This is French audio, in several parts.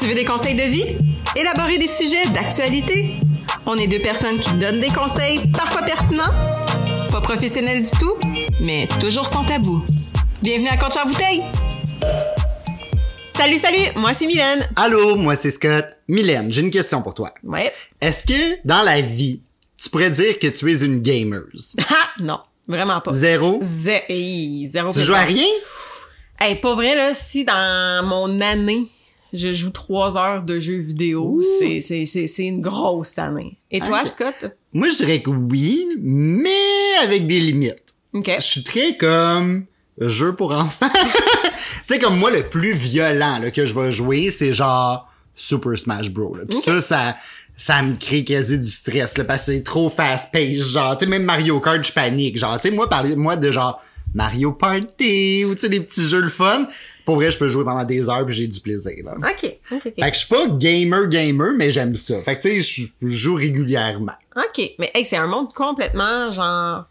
Tu veux des conseils de vie? Élaborer des sujets d'actualité? On est deux personnes qui donnent des conseils, parfois pertinents, pas professionnels du tout, mais toujours sans tabou. Bienvenue à Contre bouteille! Salut, salut! Moi, c'est Mylène. Allô, moi c'est Scott. Mylène, j'ai une question pour toi. Ouais. Est-ce que dans la vie, tu pourrais dire que tu es une gamer? Ah, non. Vraiment pas. Zéro? Zé- hey, zéro. Tu joues à rien? Hey, pas vrai, là, si dans mon année, je joue trois heures de jeux vidéo, c'est, c'est, c'est, c'est une grosse année. Et toi, Ok. Scott? Moi, je dirais que oui, mais avec des limites. OK. Je suis très comme jeu pour enfants. tu sais, comme moi, le plus violent là, que je vais jouer, c'est genre Super Smash Bros. Là. Puis ça, ça, ça me crée quasi du stress, là, parce que c'est trop fast-paced. Genre, tu sais, même Mario Kart, je panique. Genre, tu sais, moi, parler moi de genre Mario Party ou tu sais, des petits jeux le fun. Pour vrai, je peux jouer pendant des heures puis j'ai du plaisir. Là. OK. OK, OK. Fait que je suis pas gamer gamer, mais j'aime ça. Fait que tu sais, je joue régulièrement. OK. Mais hey, c'est un monde complètement, genre,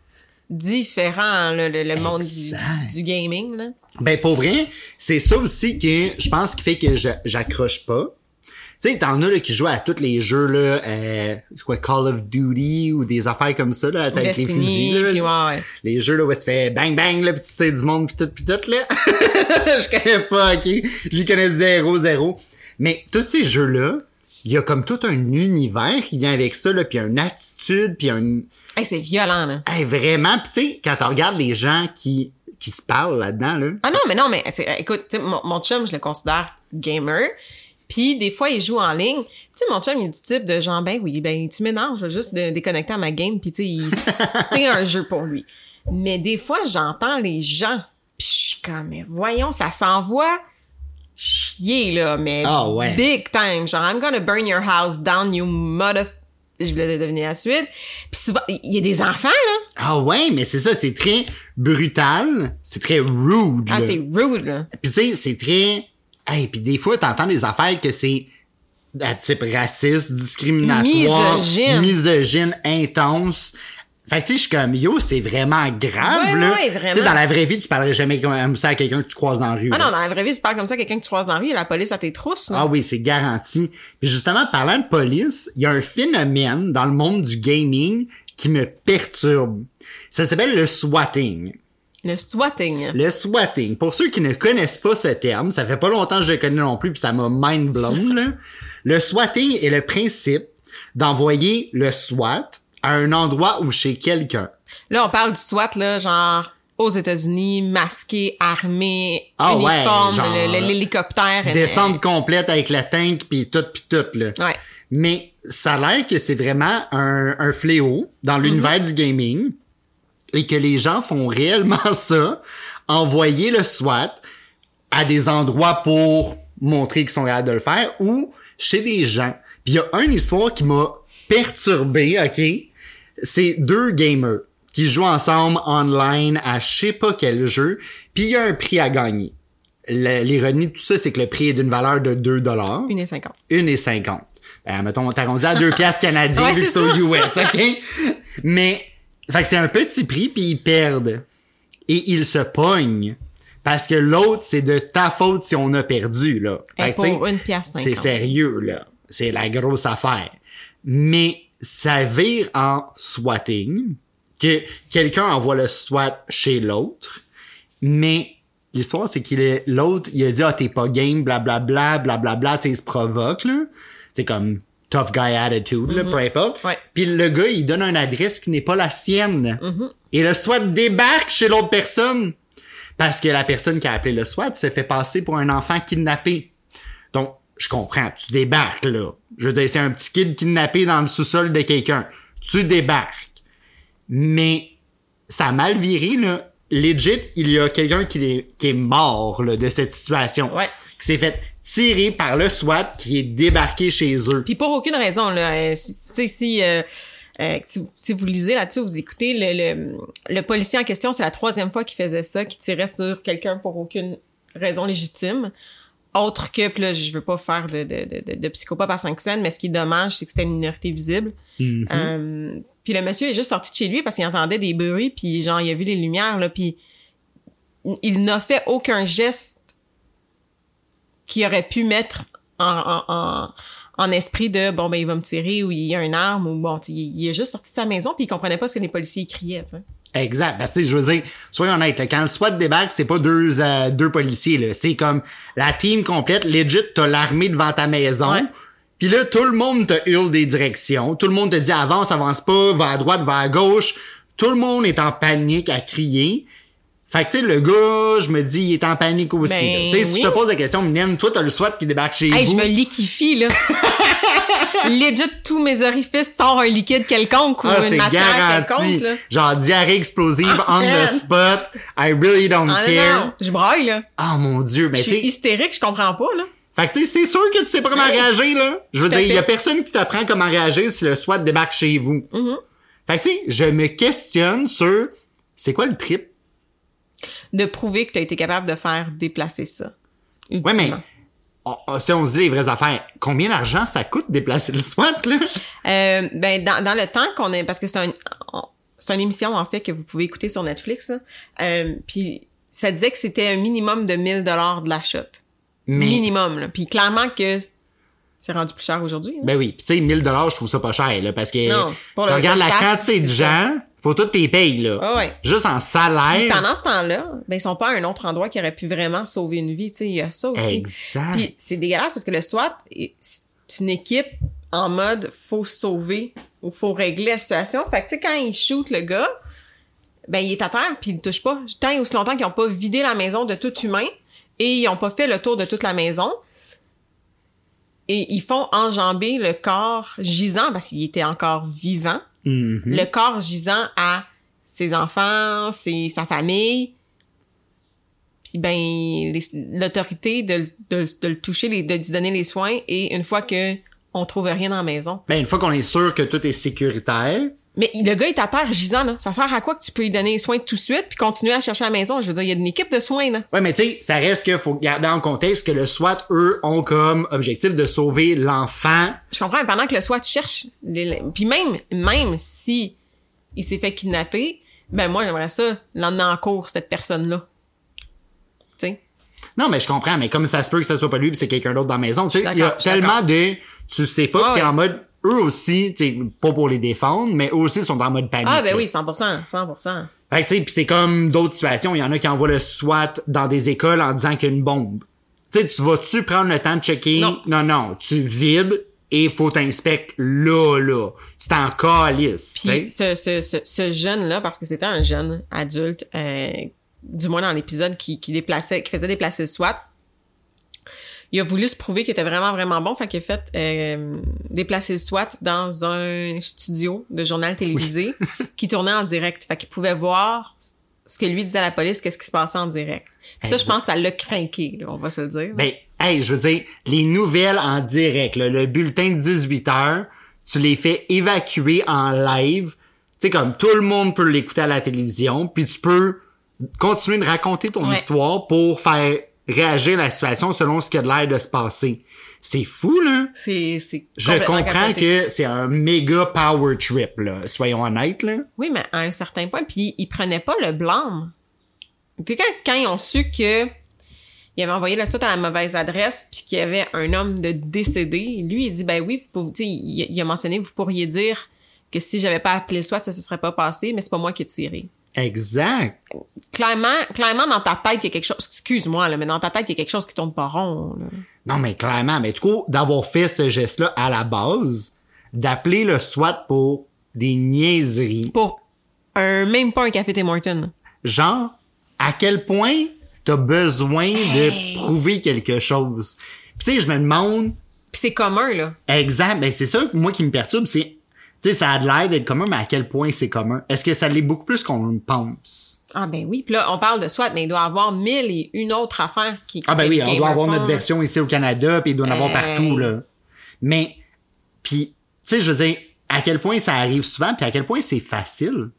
différent, là, le, le monde du, du gaming, là. Ben pour vrai, c'est ça aussi que je pense qui fait que j'accroche pas. Tu sais, t'en as là, qui jouent à tous les jeux là, euh, quoi Call of Duty ou des affaires comme ça là, avec les fusils là. puis ouais, ouais. Les jeux là où ça fait bang bang là, pis tu sais du monde pis tout pis tout là. je connais pas, ok. Je connais zéro zéro. Mais tous ces jeux là, il y a comme tout un univers qui vient avec ça là, puis une attitude, puis un Hey, c'est violent, là. Hey, vraiment, pis tu sais, quand tu regardes les gens qui qui se parlent là-dedans là, Ah non, mais non, mais écoute, mon, mon chum, je le considère gamer. Puis des fois, il joue en ligne. Tu sais, mon chum, il est du type de genre, ben oui, ben tu m'énerves, je vais juste de déconnecter à ma game. Puis tu sais, c'est un jeu pour lui. Mais des fois, j'entends les gens. Puis je suis comme, mais voyons, ça s'envoie chier, là. Mais Ah ouais. big time. Genre, I'm gonna burn your house down, you mother... Je voulais deviner la suite. Puis souvent, il y a des enfants, là. Ah ouais, mais c'est ça, c'est très brutal, c'est très rude. Ah, c'est rude, là. Puis tu sais, c'est très hey, puis des fois t'entends des affaires que c'est à type raciste, discriminatoire, Misogyne. misogyne, intense. Fait que tu sais, je suis comme yo, c'est vraiment grave Ouais, là. ouais, vraiment. Tu sais dans la vraie vie, tu parlerais jamais comme ça à quelqu'un que tu croises dans la rue. Ah là. non, dans la vraie vie, tu parles comme ça à quelqu'un que tu croises dans la rue, et la police à tes trousses, là. Ah oui, c'est garanti. Puis justement, parlant de police, il y a un phénomène dans le monde du gaming qui me perturbe. Ça s'appelle le swatting. Le swatting. Le swatting. Pour ceux qui ne connaissent pas ce terme, ça fait pas longtemps que je le connais non plus, puis ça m'a mind blown. là. Le swatting est le principe d'envoyer le SWAT à un endroit ou chez quelqu'un. Là, on parle du SWAT, là, genre, aux États-Unis, masqué, armé, Ah ouais, uniforme, le- l'hélicoptère. euh, Descente complète avec le tank puis tout puis tout là. Ouais. Mais ça a l'air que c'est vraiment un, un fléau dans l'univers du gaming et que les gens font réellement ça, envoyer le SWAT à des endroits pour montrer qu'ils sont capables de le faire ou chez des gens. Puis il y a une histoire qui m'a perturbé, OK? C'est deux gamers qui jouent ensemble online à je sais pas quel jeu, puis il y a un prix à gagner. L'ironie de tout ça, c'est que le prix est d'une valeur de 2 dollars. Une et cinquante. Une et cinquante. Ben, mettons, t'as arrondi à deux piastres canadiens Ouais, vu que c'est. US, OK? Mais, fait que c'est un petit prix puis ils perdent. Et ils se pognent. Parce que l'autre, c'est de ta faute si on a perdu, là. Fait pour une pièce c'est sérieux, là. C'est la grosse affaire. Mais ça vire en swatting, que quelqu'un envoie le SWAT chez l'autre, mais l'histoire, c'est qu'il est, l'autre, il a dit, ah, t'es pas game, blablabla, blablabla, tu sais, il se provoque, là. C'est comme tough guy attitude, là, peu importe. Ouais. Puis le gars, il donne une adresse qui n'est pas la sienne. Et le SWAT débarque chez l'autre personne. Parce que la personne qui a appelé le SWAT se fait passer pour un enfant kidnappé. Donc, je comprends, tu débarques, là. Je veux dire, c'est un petit kid kidnappé dans le sous-sol de quelqu'un. Tu débarques. Mais, ça a mal viré, là. Legit, il y a quelqu'un qui, est- qui est mort, là, de cette situation. Ouais. Qui s'est fait tirer par le SWAT qui est débarqué chez eux. Puis pour aucune raison, là. euh, si- Tu sais, si... euh, euh, si, si vous lisez là-dessus, vous écoutez, le, le, le policier en question, c'est la troisième fois qu'il faisait ça, qu'il tirait sur quelqu'un pour aucune raison légitime. Autre que, puis là, je veux pas faire de, de, de, de, psychopathe à 5 scènes, mais ce qui est dommage, c'est que c'était une minorité visible. Mhm. Euh, puis le monsieur est juste sorti de chez lui parce qu'il entendait des bruits, puis genre, il a vu les lumières, là, puis il n'a fait aucun geste qui aurait pu mettre en, en, en, en esprit de bon ben il va me tirer ou il y a une arme ou bon il, il est juste sorti de sa maison puis il comprenait pas ce que les policiers criaient. Exact. Parce que je veux dire, soyons honnêtes, là, quand le SWAT débarque, c'est pas deux, euh, deux policiers, là. C'est comme la team complète, legit, t'as l'armée devant ta maison. Ouais. Puis là, tout le monde te hurle des directions. Tout le monde te dit avance, avance pas, va à droite, va à gauche. Tout le monde est en panique à crier. Fait que, tu sais, le gars, je me dis, il est en panique aussi. Ben. Tu sais, si oui. je te pose la question, Mylène, toi, t'as le SWAT qui débarque chez Hey, je vous? me liquifie là. Legit tous mes orifices sortent un liquide quelconque ou Ah, une matière garanti. quelconque là. Genre, diarrhée explosive Ah, on the spot. I really don't Ah, care. non, je braille là. Oh mon dieu, mais Je tu suis hystérique, je comprends pas là. Fait que tu sais, c'est sûr que tu sais pas comment réagir, là. Je veux dire, il y a personne qui t'apprend comment réagir si le SWAT débarque chez vous. Mm-hmm. Fait que tu sais, je me questionne sur c'est quoi le trip? De prouver que tu as été capable de faire déplacer ça. Ouais, mais si on se dit les vraies affaires, combien d'argent ça coûte déplacer le SWAT, là? Euh, ben dans, dans le temps qu'on est parce que c'est un c'est une émission en fait que vous pouvez écouter sur Netflix. Euh, puis ça disait que c'était un minimum de 1000 dollars de la shot. Mais, Minimum là. Puis clairement que c'est rendu plus cher aujourd'hui. ben oui, pis tu sais, 1000 dollars, je trouve ça pas cher, là, parce que Non, pour le- le la quantité de gens, faut toutes tes payes, là. Ouais, ouais. Juste en Puis salaire. pendant ce temps-là, ben ils sont pas à un autre endroit qui aurait pu vraiment sauver une vie, tu sais, il y a ça aussi. Exact. Puis c'est dégueulasse parce que le SWAT est- c'est une équipe en mode faut sauver ou faut régler la situation. Fait que tu sais quand ils shootent le gars, ben il est à terre puis il le touche pas. Tant et aussi longtemps qu'ils ont pas vidé la maison de tout humain et ils ont pas fait le tour de toute la maison. Et ils font enjamber le corps gisant parce qu'il était encore vivant Mhm. le corps gisant à ses enfants, ses, sa famille. Puis ben l'autorité de, de, de le toucher, de lui donner les soins et une fois que on trouve rien dans la maison. Ben, une fois qu'on est sûr que tout est sécuritaire, Mais le gars est à terre gisant là, ça sert à quoi que tu peux lui donner les soins tout de suite puis continuer à chercher à la maison, je veux dire il y a une équipe de soins là. Ouais, mais tu sais, ça reste que faut garder en contexte que le SWAT, eux, ont comme objectif de sauver l'enfant. Je comprends mais pendant que le SWAT cherche les- puis même même si il s'est fait kidnapper, ben moi j'aimerais ça l'emmener en cours cette personne là. Tu sais? Non, mais je comprends, mais comme ça se peut que ça soit pas lui pis c'est quelqu'un d'autre dans la maison, tu sais, il y a tellement de, tu sais pas, que t'es ouais. en mode, eux aussi, pas pour les défendre, mais eux aussi sont en mode panique. Ah ben oui, 100%, 100%. Fait que tu sais, pis c'est comme d'autres situations, il y en a qui envoient le SWAT dans des écoles en disant qu'il y a une bombe. Tu vas-tu prendre le temps de checker? Non. non, non, tu vides et faut t'inspecter là, là. C'est en calice. Puis ce, ce, ce jeune-là, parce que c'était un jeune adulte, euh, du moins dans l'épisode qui, qui déplaçait, qui faisait déplacer le SWAT, il a voulu se prouver qu'il était vraiment, vraiment bon, fait qu'il a fait euh, déplacer le SWAT dans un studio de journal télévisé qui tournait en direct. Fait qu'il pouvait voir ce que lui disait à la police, qu'est-ce qui se passait en direct. Puis ça, je pense que ça l'a craqué, on va se le dire. Ben, hey, je veux dire, les nouvelles en direct, là, le bulletin de 18 heures, tu les fais évacuer en live. Tu sais, comme tout le monde peut l'écouter à la télévision, puis tu peux continuer de raconter ton Ouais. histoire pour faire réagir la situation selon ce qui a de l'air de se passer. C'est fou, là. c'est, c'est Je comprends que c'est un méga power trip, là. Soyons honnêtes, là. Oui, mais à un certain point, puis ils prenaient pas le blâme. Quand, quand ils ont su que il avait envoyé le SWAT à la mauvaise adresse, puis qu'il y avait un homme de décédé, lui, il dit, ben oui, vous pouvez- il, il a mentionné, vous pourriez dire que si j'avais pas appelé le SWAT, ça se serait pas passé, mais c'est pas moi qui ai tiré. Exact. Clairement, clairement, dans ta tête, il y a quelque chose, excuse-moi, là, mais dans ta tête, il y a quelque chose qui tourne pas rond, là. Non, mais clairement, mais du coup, d'avoir fait ce geste-là à la base, d'appeler le SWAT pour des niaiseries, Pour un, même pas un café Tim Hortons. genre, à quel point t'as besoin Hey. de prouver quelque chose? Puis tu sais, je me demande, Puis c'est commun, là. exact, ben c'est ça, moi, qui me perturbe, c'est, tu sais, ça a de l'air d'être commun, mais à quel point c'est commun? Est-ce que ça l'est beaucoup plus qu'on le pense? Ah ben oui, puis là, on parle de SWAT, mais il doit y avoir mille et une autre affaire qui... Ah ben oui, on doit avoir notre version ici au Canada, puis il doit en avoir Hey. partout, là. Mais, puis, tu sais, je veux dire, à quel point ça arrive souvent, puis à quel point c'est facile?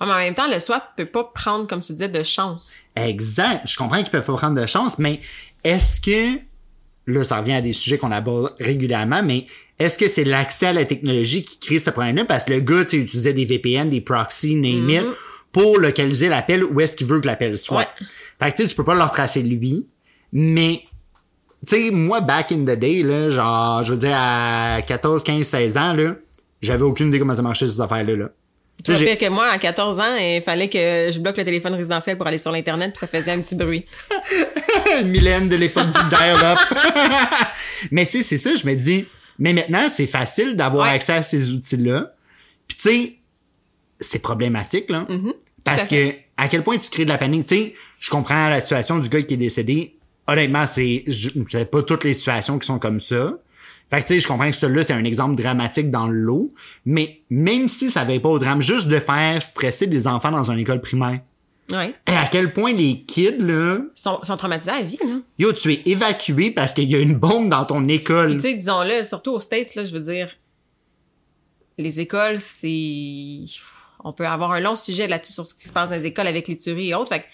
Ouais, mais en même temps, le SWAT peut pas prendre, comme tu disais, de chance. Exact. Je comprends qu'ils peuvent pas prendre de chance, mais est-ce que, là, ça revient à des sujets qu'on aborde régulièrement, mais est-ce que c'est l'accès à la technologie qui crée ce problème-là? Parce que le gars, tu sais, utilisait des VPN, des proxys, name it, pour localiser l'appel où est-ce qu'il veut que l'appel soit. Ouais. Fait que, tu sais, tu peux pas le retracer lui, mais tu sais, moi, back in the day, là, genre, je veux dire, à 14, 15, 16 ans, là, j'avais aucune idée comment ça marchait, ces affaires-là, là. Tu sais, sais que moi, à 14 ans, il fallait que je bloque le téléphone résidentiel pour aller sur l'Internet, puis ça faisait un petit bruit. Mylène de l'époque du dial-up. mais tu sais, c'est ça, je me dis, mais maintenant, c'est facile d'avoir Ouais. accès à ces outils-là. Puis tu sais, c'est problématique, là. Parce à que, à quel point tu crées de la panique, tu sais, je comprends la situation du gars qui est décédé. Honnêtement, c'est, je- c'est pas toutes les situations qui sont comme ça. Fait que tu sais, je comprends que celui-là, c'est un exemple dramatique dans le lot. Mais même si ça avait pas au drame, juste de faire stresser des enfants dans une école primaire. Ouais. Et à quel point les kids, là, Ils sont, sont traumatisés à vie, là. Yo, tu es évacué parce qu'il y a une bombe dans ton école. Tu sais, disons-le, surtout aux States, là, je veux dire, les écoles, c'est... On peut avoir un long sujet là-dessus sur ce qui se passe dans les écoles avec les tueries et autres. Fait que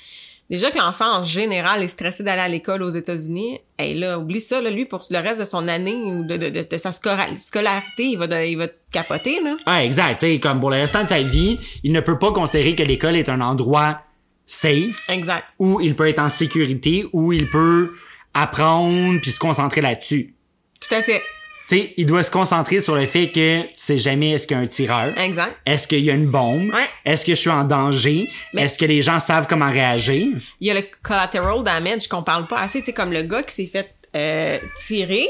déjà que l'enfant, en général, est stressé d'aller à l'école aux États-Unis, et là, oublie ça, là, lui, pour le reste de son année ou de, de, de, de sa scolarité, il va, de- il va capoter, là. Ah, exact. Tu sais, comme pour le restant de sa vie, il ne peut pas considérer que l'école est un endroit safe Exact. où il peut être en sécurité, où il peut apprendre puis se concentrer là-dessus. Tout à fait. Tu sais, il doit se concentrer sur le fait que tu sais jamais est-ce qu'il y a un tireur. Exact. Est-ce qu'il y a une bombe? Ouais. Est-ce que je suis en danger? Mais- Est-ce que les gens savent comment réagir? Il y a le collateral damage qu'on parle pas assez, tu sais, comme le gars qui s'est fait euh, tirer.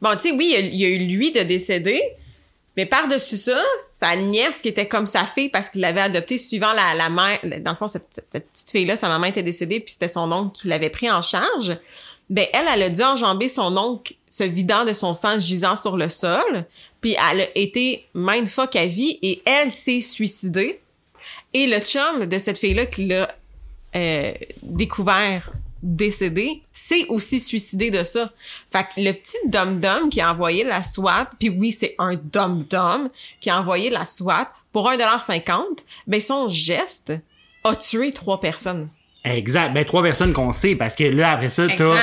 Bon, tu sais, oui, il y, a, eu lui de décédé, mais par-dessus ça, sa nièce qui était comme sa fille parce qu'il l'avait adoptée suivant la, la mère. Dans le fond, cette, cette- cette petite fille-là, sa maman était décédée, puis c'était son oncle qui l'avait pris en charge. Ben, elle, elle a dû enjamber son oncle se vidant de son sang gisant sur le sol, puis elle a été mindfuck à vie et elle s'est suicidée. Et le chum de cette fille-là qui l'a euh, découvert décédé, s'est aussi suicidé de ça. Fait que le petit dum-dum qui a envoyé la SWAT, puis oui, c'est un dum-dum qui a envoyé la SWAT pour 1,50$, ben son geste a tué trois personnes. Exact. Ben, trois personnes qu'on sait, parce que là, après ça, t'as,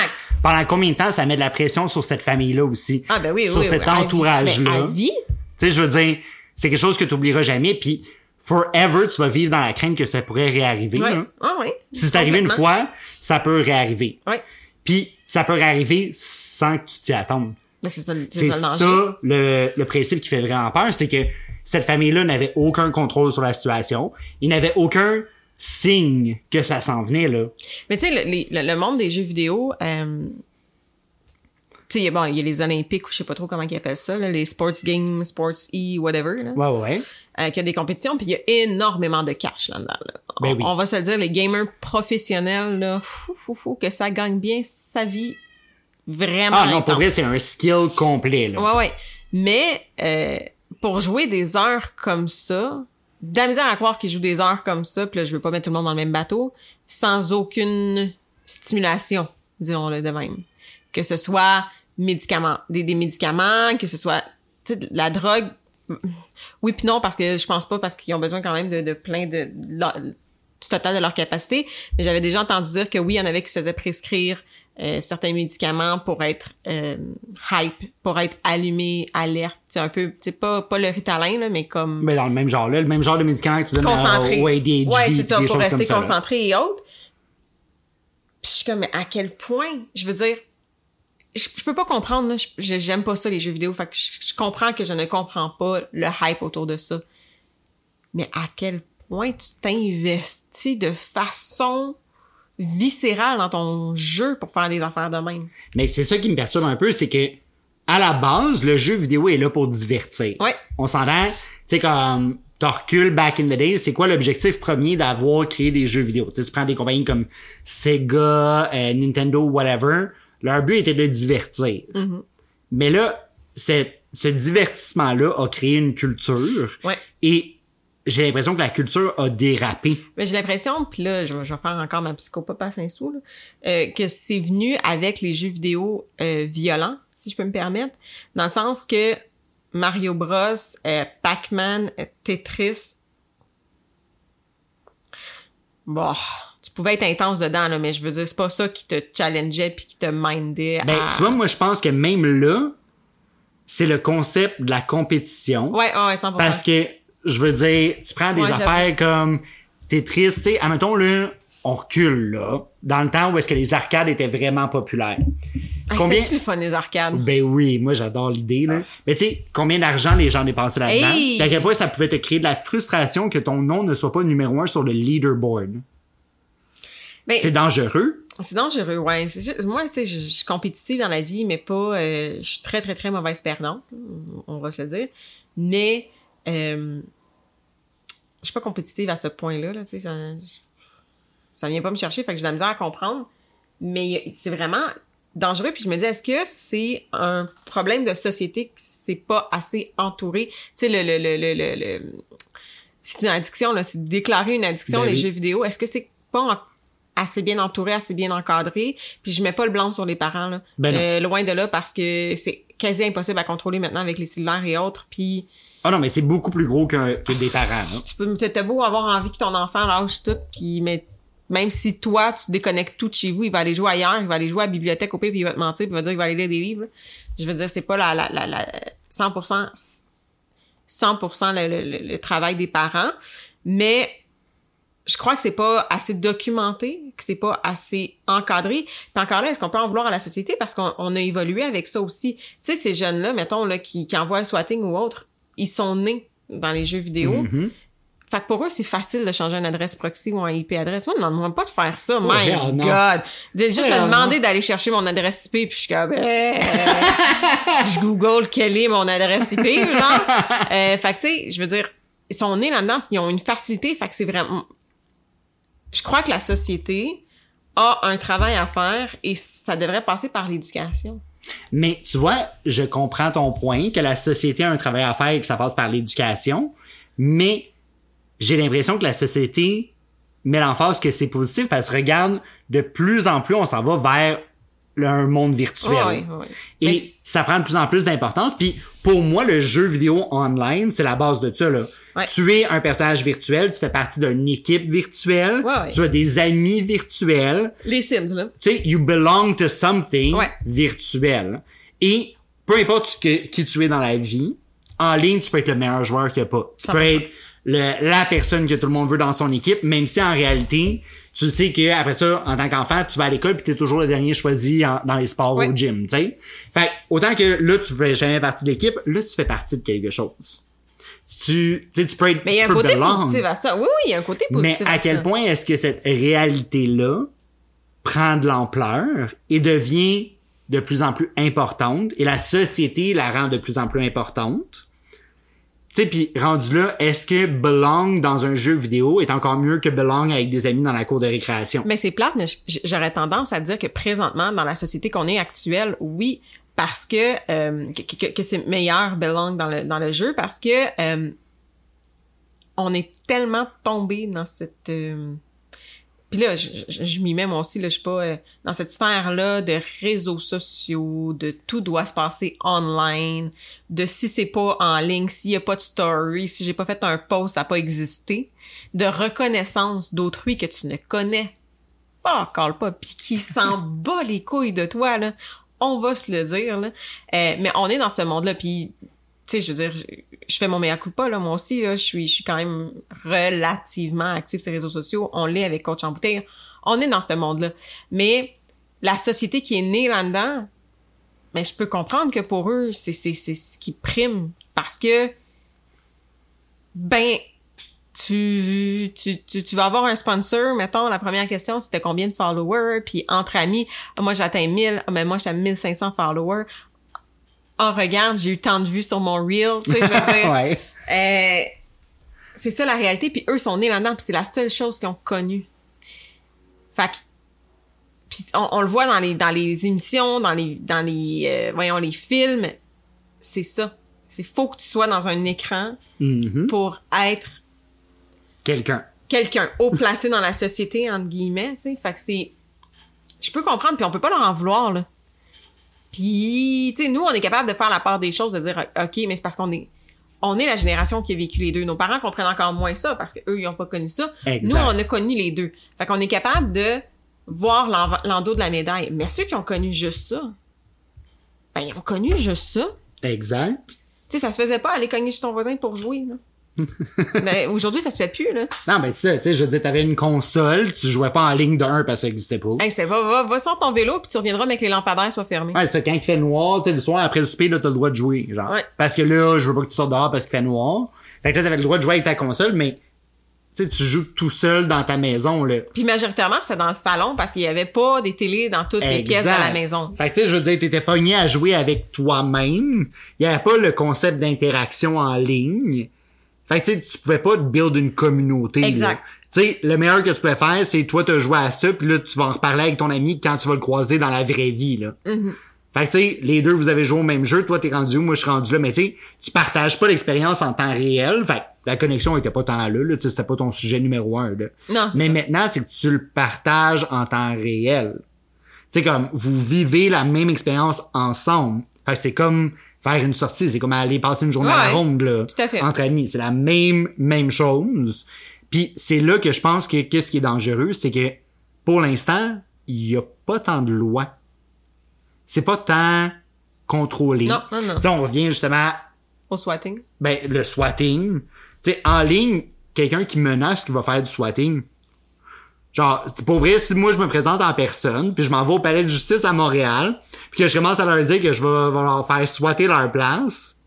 pendant combien de temps ça met de la pression sur cette famille-là aussi? Ah ben oui, Sur oui, cet oui, entourage-là. Ben, à vie, Tu sais, je veux dire, c'est quelque chose que tu oublieras jamais, puis forever, tu vas vivre dans la crainte que ça pourrait réarriver. ouais. là. Ah ouais. Si c'est arrivé une fois, ça peut réarriver. Ouais. Puis ça peut réarriver sans que tu t'y attendes. Mais c'est ça, c'est ça le ça le, le principe qui fait vraiment peur, c'est que cette famille-là n'avait aucun contrôle sur la situation. Il n'avait aucun signe que ça s'en venait, là. Mais tu sais, le, le- le monde des jeux vidéo, euh, tu sais, il y a- bon, il y a les Olympiques, ou je sais pas trop comment ils appellent ça, là, les Sports Games, Sports E, whatever, là, Ouais, ouais, euh, qu'il y a des compétitions, puis il y a énormément de cash là-dedans. là. Ben on, oui. on va se le dire, les gamers professionnels, là, fou, fou, fou, que ça gagne bien sa vie vraiment Ah non, pour vrai, c'est un skill complet, là. Ouais, ouais. Mais euh, pour jouer des heures comme ça, de la misère à croire qu'ils jouent des heures comme ça, puis là, je veux pas mettre tout le monde dans le même bateau, sans aucune stimulation, disons-le de même. Que ce soit médicaments, des, médicaments, que ce soit la drogue. Oui puis non, parce que je pense pas, parce qu'ils ont besoin quand même de, plein de, de du total de leur capacité. Mais j'avais déjà entendu dire que oui, il y en avait qui se faisaient prescrire euh, certains médicaments pour être euh, hype, pour être allumé, alerte, c'est un peu, c'est pas pas le Ritalin là, mais comme Mais dans le même genre, là, le même genre de médicament que tu donnes concentré. à, au ADHD, ouais, c'est ça, des pour choses rester comme ça, là. concentré et autres. Puis je suis comme, mais à quel point, je veux dire, je, je peux pas comprendre, là, je- je- j'aime pas ça les jeux vidéo, fait que je, je comprends que je ne comprends pas le hype autour de ça. Mais à quel point tu t'investis de façon viscérale dans ton jeu pour faire des affaires de même. Mais c'est ça qui me perturbe un peu, c'est que à la base, le jeu vidéo est là pour divertir. Ouais. On s'entend, tu sais, comme t'en recules back in the days, c'est quoi l'objectif premier d'avoir créé des jeux vidéo? Tu prends des compagnies comme Sega, euh, Nintendo, whatever, leur but était de divertir. Mm-hmm. Mais là, c'est- ce divertissement-là a créé une culture Ouais. et j'ai l'impression que la culture a dérapé. Mais j'ai l'impression, puis là, je, vais- je vais faire encore ma psychopathe à Saint-Sou, euh, que c'est venu avec les jeux vidéo euh, violents, si je peux me permettre, dans le sens que Mario Bros, euh, Pac-Man, euh, Tetris, bon, tu pouvais être intense dedans, là, mais je veux dire, c'est pas ça qui te challengeait puis qui te mindait Ben, tu vois, moi, je pense que même là, c'est le concept de la compétition. Ouais, ouais, 100%. Parce que, je veux dire, tu prends des Ouais, affaires comme Tetris, tu sais, admettons, là, on recule, là, dans le temps où est-ce que les arcades étaient vraiment populaires. Ah, combien... C'est-tu le fun, les arcades? Ben oui, moi j'adore l'idée. Là. Mais tu sais, combien d'argent les gens dépensaient là-dedans? Hey! À quel point ça pouvait te créer de la frustration que ton nom ne soit pas numéro un sur le leaderboard? Ben, C'est dangereux. C'est dangereux, ouais. Moi, tu sais, je, je suis compétitive dans la vie, mais pas. euh, je suis très, très, très mauvaise perdante, on va se le dire. Mais euh, je suis pas compétitive à ce point-là, là, tu sais. Ça, ça vient pas me chercher, fait que j'ai de la misère à comprendre. Mais c'est vraiment dangereux. Puis je me dis, est-ce que c'est un problème de société que c'est pas assez entouré? Tu sais, le, le, le, le, le, le- c'est une addiction, là. C'est déclarer une addiction, Ben les oui. jeux vidéo. Est-ce que c'est pas en- assez bien entouré, assez bien encadré? Puis je mets pas le blanc sur les parents, là. Ben. Euh, loin de là, parce que c'est quasi impossible à contrôler maintenant avec les cellulaires et autres. Puis Ah non, mais c'est beaucoup plus gros qu'un- que des parents. hein. tu peux, t'as beau avoir envie que ton enfant lâche tout, puis mais même si toi, tu déconnectes tout de chez vous, il va aller jouer ailleurs, il va aller jouer à la bibliothèque au pire, puis il va te mentir, puis il va dire qu'il va aller lire des livres. Je veux dire, c'est pas la, la, la, la 100%, 100% le, le, le- le travail des parents, mais je crois que c'est pas assez documenté, que c'est pas assez encadré. Puis encore là, est-ce qu'on peut en vouloir à la société? Parce qu'on on a évolué avec ça aussi. Tu sais, ces jeunes-là, mettons, là, qui, qui envoient le swatting ou autre, ils sont nés dans les jeux vidéo. Mhm. Fait que pour eux, c'est facile de changer une adresse proxy ou un IP adresse. Moi, demande-moi pas de faire ça. Ouais, My non. God! De juste Ouais, me demander d'aller chercher mon adresse IP, puis je suis comme... euh, je google quelle est mon adresse IP, genre. Euh, fait que, tu sais, je veux dire, ils sont nés là-dedans, ils ont une facilité, fait que c'est vraiment... Je crois que la société a un travail à faire et ça devrait passer par l'éducation. Mais tu vois, je comprends ton point, que la société a un travail à faire et que ça passe par l'éducation, mais j'ai l'impression que la société met l'emphase que c'est positif parce que regarde, de plus en plus, on s'en va vers le- un monde virtuel. Et Mais ça prend de plus en plus d'importance. Puis pour moi, le jeu vidéo online, c'est la base de ça. Là. Ouais. Tu es un personnage virtuel, tu fais partie d'une équipe virtuelle, Ouais, ouais. tu as des amis virtuels. Les Sims, là. Tu sais, you belong to something virtuel. Et peu importe que- qui tu es dans la vie, en ligne, tu peux être le meilleur joueur qu'il n'y a pas. Tu peux 100%. être le- la personne que tout le monde veut dans son équipe, même si en réalité, tu sais que après ça, en tant qu'enfant, tu vas à l'école puis t'es toujours le dernier choisi en- dans les sports au gym, tu sais. Fait autant que là, tu fais jamais partie de l'équipe, là, tu fais partie de quelque chose. Tu, tu sais, tu peux être, Mais il y a un côté belong. positif à ça. Oui, oui, il y a un côté Mais positif à quel ça. point est-ce que cette réalité-là prend de l'ampleur et devient de plus en plus importante et la société la rend de plus en plus importante? Tu sais, puis rendu là, est-ce que belong dans un jeu vidéo est encore mieux que belong avec des amis dans la cour de récréation? Mais c'est plate, mais j'aurais tendance à dire que présentement, dans la société qu'on est actuelle, oui, parce que euh, que, que- c'est meilleur belong dans le dans le jeu parce que euh, on est tellement tombé dans cette euh, puis là, je, je- m'y mets moi aussi, là, je suis pas dans cette sphère-là de réseaux sociaux, de tout doit se passer online, de si c'est pas en ligne, s'il y a pas de story, si j'ai pas fait un post, ça a pas existé, de reconnaissance d'autrui que tu ne connais pas, call pas, pis qui s'en bat les couilles de toi, là. On va se le dire, là. Euh, mais on est dans ce monde-là, puis tu sais, je veux dire, je, fais mon mea culpa, là, moi aussi, là, je suis, je suis quand même relativement active sur les réseaux sociaux. On l'est avec Coach en bouteille. On est dans ce monde-là. Mais la société qui est née là-dedans, mais je peux comprendre que pour eux, c'est, c'est, c'est ce qui prime. Parce que, ben, tu, tu, tu, tu vas avoir un sponsor, mettons, la première question, c'était combien de followers, puis entre amis, ah, moi j'atteins 1000, ah, mais moi j'ai 1500 followers. Oh, regarde, j'ai eu tant de vues sur mon reel, tu sais, je veux dire. ouais. Euh, c'est ça la réalité, puis eux sont nés là-dedans, puis c'est la seule chose qu'ils ont connue. Fait que, puis on, on le voit dans les dans les émissions, dans les dans les euh, voyons les films, c'est ça. C'est faut que tu sois dans un écran Mhm. pour être Quelqu'un. quelqu'un haut placé dans la société entre guillemets, tu sais. Fait que c'est je peux comprendre puis on peut pas leur en vouloir là. Puis tu sais nous on est capable de faire la part des choses de dire OK, mais c'est parce qu'on est on est la génération qui a vécu les deux. Nos parents comprennent encore moins ça parce que eux ils ont pas connu ça. Exact. Nous on a connu les deux. Fait qu'on est capable de voir l'endos de la médaille. Mais ceux qui ont connu juste ça, ben ils ont connu juste ça. Exact. Tu sais, ça se faisait pas aller cogner chez ton voisin pour jouer. Là. Aujourd'hui, ça se fait plus, là. Non, mais c'est ça, tu sais, je veux dire, t'avais une console, tu jouais pas en ligne de 1 parce que ça existait pas. Hey, c'est va, va, va sur ton vélo, puis tu reviendras mais que les lampadaires soient fermés. Ouais, c'est quand il fait noir, tu sais, le soir après le souper, là, t'as le droit de jouer, genre. Ouais. Parce que là, je veux pas que tu sortes dehors parce qu'il fait noir. Fait que là, t'avais le droit de jouer avec ta console, mais, tu sais, tu joues tout seul dans ta maison, là. Puis majoritairement, c'était dans le salon parce qu'il y avait pas des télés dans toutes les pièces de la maison. Fait que, tu sais, je veux dire, t'étais pogné à jouer avec toi-même. Il y avait pas le concept d'interaction en ligne. Fait que, tu pouvais pas te build une communauté, là. Exact. Tu sais, le meilleur que tu pouvais faire, c'est toi te jouer à ça, puis là, tu vas en reparler avec ton ami quand tu vas le croiser dans la vraie vie, là. Mm-hmm. Fait que, tu sais, les deux, vous avez joué au même jeu. Toi, t'es rendu où? Moi, je suis rendu là. Mais, tu sais, tu partages pas l'expérience en temps réel. Fait que la connexion était pas tant là, là. Tu sais, c'était pas ton sujet numéro un, là. Non, Mais ça. maintenant, c'est que tu le partages en temps réel. Tu sais, comme, vous vivez la même expérience ensemble. Fait que c'est comme faire une sortie. C'est comme aller passer une journée à la ronde, là. tout à fait. Entre amis. C'est la même, même chose. Puis c'est là que je pense que qu'est-ce qui est dangereux, c'est que, pour l'instant, il y a pas tant de lois. C'est pas tant contrôlé. Non, non, non. On revient justement Au swatting. ben, le swatting. Tu sais, en ligne, quelqu'un qui menace qui va faire du swatting. Genre, c'est pour vrai, si moi je me présente en personne, puis je m'en vais au palais de justice à Montréal, puis que je commence à leur dire que je vais, vais leur faire swatter leur place,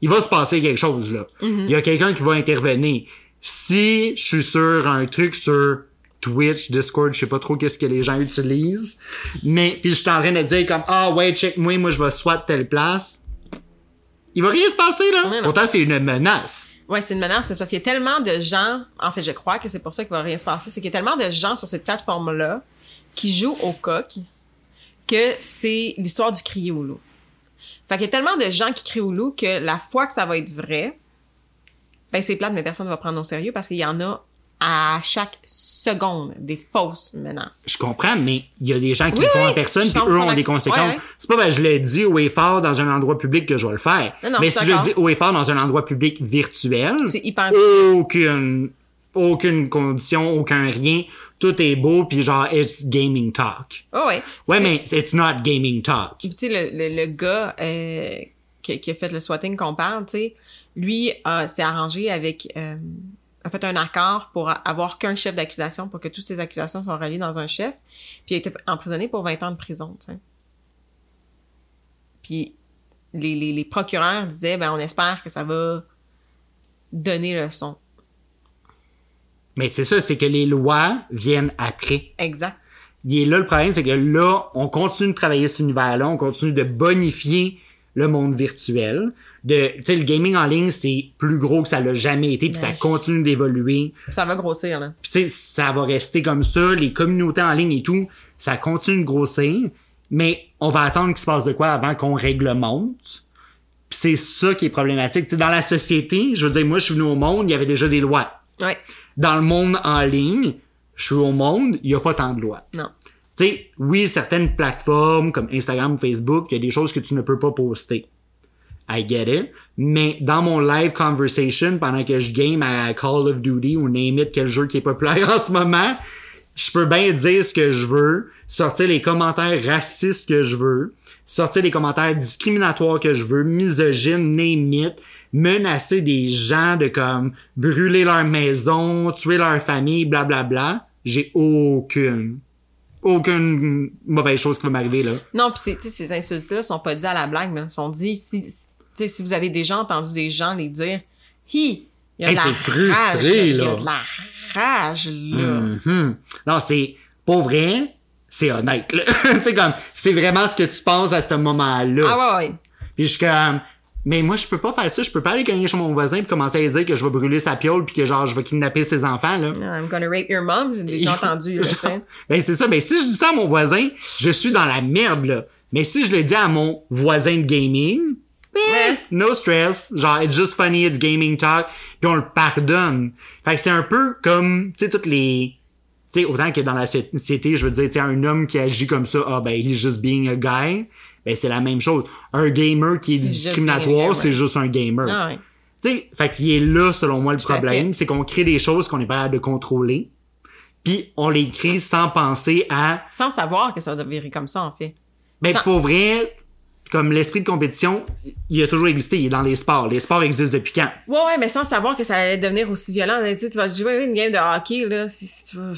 il va se passer quelque chose, là. Il y a quelqu'un qui va intervenir. Si je suis sur un truc sur Twitch, Discord, je sais pas trop qu'est-ce que les gens utilisent, mais puis je suis en train de dire comme, ah ouais, check moi, moi je vais swat telle place, il va rien se passer, là. Pourtant, c'est une menace. Ouais, c'est une menace. C'est parce qu'il y a tellement de gens. En fait, je crois que c'est pour ça qu'il va rien se passer. C'est qu'il y a tellement de gens sur cette plateforme-là qui jouent au coq que c'est l'histoire du crier au loup. Fait qu'il y a tellement de gens qui crient au loup que la fois que ça va être vrai, ben c'est plate, mais personne ne va prendre au sérieux parce qu'il y en a à chaque seconde des fausses menaces. Je comprends, mais il y a des gens qui Oui, le font en personne, puis eux ont des conséquences. Ouais, ouais. C'est pas parce que je l'ai dit haut et fort dans un endroit public que je vais le faire. Non, non, mais je si je le dis haut et fort dans un endroit public virtuel, C'est hyper aucune, aucune condition, aucun rien. Tout est beau, puis genre, it's gaming talk. Oh ouais. Ouais, mais it's not gaming talk. Puis, tu sais, le, le, le gars euh, qui, qui a fait le swatting qu'on parle, tu sais, lui euh, s'est arrangé avec... Euh, a fait un accord pour avoir qu'un chef d'accusation pour que toutes ces accusations soient reliées dans un chef. Puis il a été emprisonné pour 20 ans de prison, tu sais. Puis les, les, les procureurs disaient, ben on espère que ça va donner le son. Mais c'est ça, c'est que les lois viennent après. Exact. il est là le problème, c'est que là, on continue de travailler cet univers-là, on continue de bonifier le monde virtuel. De, tu sais, le gaming en ligne, c'est plus gros que ça l'a jamais été, puis ça continue d'évoluer. Ça va grossir, là. Puis tu sais, ça va rester comme ça, les communautés en ligne et tout, ça continue de grossir, mais on va attendre qu'il se passe de quoi avant qu'on réglemente. Puis c'est ça qui est problématique. Tu sais, dans la société, je veux dire, moi, je suis venu au monde, il y avait déjà des lois. Ouais. Dans le monde en ligne, je suis au monde, il y a pas tant de lois. Non. Tu sais, oui, certaines plateformes comme Instagram, Facebook, il y a des choses que tu ne peux pas poster. I get it. Mais dans mon live conversation, pendant que je game à Call of Duty ou name it, quel jeu qui est populaire en ce moment, je peux bien dire ce que je veux, sortir les commentaires racistes que je veux, sortir les commentaires discriminatoires que je veux, misogynes, name it, menacer des gens de comme brûler leur maison, tuer leur famille, blablabla. Bla, bla. J'ai aucune aucune mauvaise chose qui va m'arriver là. Non, puis ces insultes-là sont pas dites à la blague, là. Sont dit, si, si- sais, si vous avez déjà entendu des gens les dire, hi, il y a Hey, de la frustré, rage, là. Il y a de la rage, là. Mhm. Non, c'est pour vrai, c'est honnête. là. tu sais comme c'est vraiment ce que tu penses à ce moment-là. Ah ouais, ouais. Puis je suis comme mais moi je peux pas faire ça, je peux pas aller cogner chez mon voisin puis commencer à lui dire que je vais brûler sa piole puis que genre je vais kidnapper ses enfants là. I'm gonna rape your mom, j'ai déjà entendu, là, sais. Ben c'est ça, ben si je dis ça à mon voisin, je suis dans la merde là. Mais si je le dis à mon voisin de gaming, no stress, genre it's just funny, it's gaming talk, puis on le pardonne. Fait que c'est un peu comme tu sais toutes les tu sais autant que dans la société, je veux dire, tu sais un homme qui agit comme ça, ah ben he's just being a guy. Ben c'est la même chose. Un gamer qui est discriminatoire, being a gamer. c'est juste un gamer. Ah ouais. Tu sais, fait qu'il est là, selon moi, le Tout problème. C'est qu'on crée des choses qu'on est pas capable de contrôler. Puis on les crée sans penser à... Sans savoir que ça virer comme ça, en fait. Ben, Ça- pour vrai, comme l'esprit de compétition, il a toujours existé, il est dans les sports. Les sports existent depuis quand? Ouais, ouais, mais sans savoir que ça allait devenir aussi violent. Tu sais, tu vas jouer une game de hockey, là, si, si tu veux...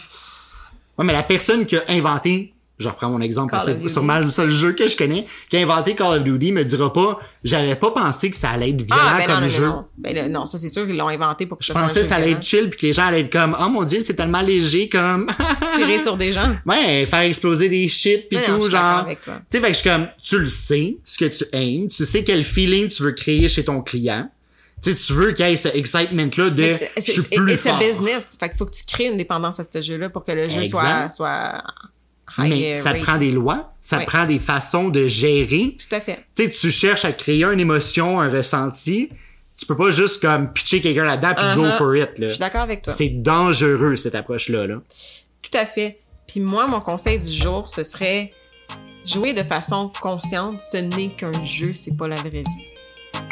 Ouais, mais la personne qui a inventé je reprends mon exemple parce que c'est sûrement le seul jeu que je connais, qui a inventé Call of Duty me dira pas, j'avais pas pensé que ça allait être violent Ah, ben non, comme non, jeu. non, non. Ben non, ça c'est sûr qu'ils l'ont inventé pour que Je ça pensais que ça allait violent. être chill puis que les gens allaient être comme, oh mon dieu, c'est tellement léger comme, Tirer sur des gens. ouais, faire exploser des shit pis Non, non, je tout, d'accord genre. avec toi. Tu sais, fait que je suis comme, tu le sais, ce que tu aimes, tu sais quel feeling tu veux créer chez ton client. Tu sais, tu veux qu'il y ait ce excitement-là de, je c'est- suis business. Fait qu'il faut que tu crées une dépendance à ce jeu-là pour que le jeu soit, Exact. soit high Mais ça te prend des lois, ça te prend des façons de gérer. Tout à fait. Tu sais, tu cherches à créer une émotion, un ressenti. Tu peux pas juste comme pitcher quelqu'un là-dedans puis go Uh-huh. for it. Je suis d'accord avec toi. C'est dangereux, cette approche-là, là. Tout à fait. Puis moi, mon conseil du jour, ce serait jouer de façon consciente. Ce n'est qu'un jeu, c'est pas la vraie vie.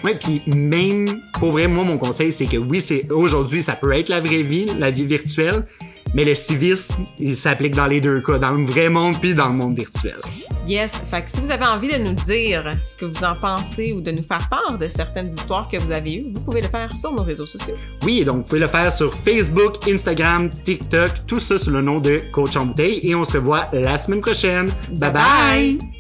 Ouais, puis même, pour vrai, moi, mon conseil, c'est que oui, c'est aujourd'hui, ça peut être la vraie vie, la vie virtuelle, mais le civisme, il s'applique dans les deux cas, dans le vrai monde puis dans le monde virtuel. Yes. Fait que si vous avez envie de nous dire ce que vous en pensez ou de nous faire part de certaines histoires que vous avez eues, vous pouvez le faire sur nos réseaux sociaux. Oui, donc vous pouvez le faire sur Facebook, Instagram, TikTok, tout ça sous le nom de Coach en bouteille, et on se revoit la semaine prochaine. bye. bye. bye.